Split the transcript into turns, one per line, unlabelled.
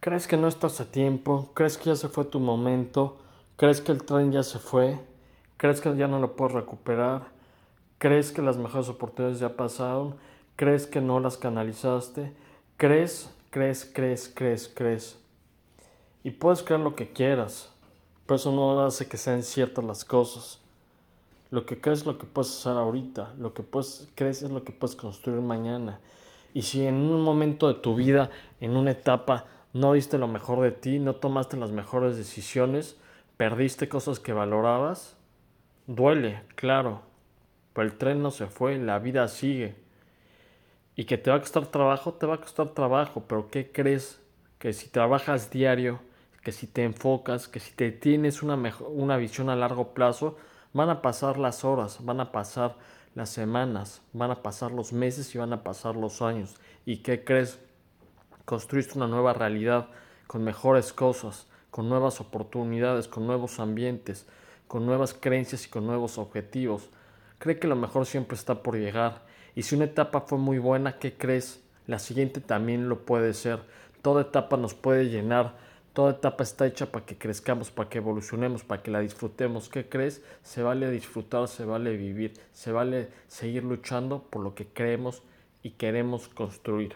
¿Crees que no estás a tiempo? ¿Crees que ya se fue tu momento? ¿Crees que el tren ya se fue? ¿Crees que ya no lo puedes recuperar? ¿Crees que las mejores oportunidades ya pasaron? ¿Crees que no las canalizaste? ¿Crees, crees, crees, crees, crees? Y puedes creer lo que quieras, pero eso no hace que sean ciertas las cosas. Lo que crees es lo que puedes hacer ahorita, lo que puedes, crees es lo que puedes construir mañana. Y si en un momento de tu vida, en una etapa, no diste lo mejor de ti, no tomaste las mejores decisiones, perdiste cosas que valorabas, duele, claro, pero el tren no se fue, la vida sigue. Y que te va a costar trabajo, te va a costar trabajo, pero ¿qué crees? Que si trabajas diario, que si te enfocas, que si te tienes una, mejor, una visión a largo plazo, van a pasar las horas, van a pasar las semanas, van a pasar los meses y van a pasar los años. ¿Y qué crees? Construiste una nueva realidad con mejores cosas, con nuevas oportunidades, con nuevos ambientes, con nuevas creencias y con nuevos objetivos. Cree que lo mejor siempre está por llegar. Y si una etapa fue muy buena, ¿qué crees? La siguiente también lo puede ser. Toda etapa nos puede llenar Toda etapa está hecha para que crezcamos, para que evolucionemos, para que la disfrutemos. ¿Qué crees? Se vale disfrutar, se vale vivir, se vale seguir luchando por lo que creemos y queremos construir.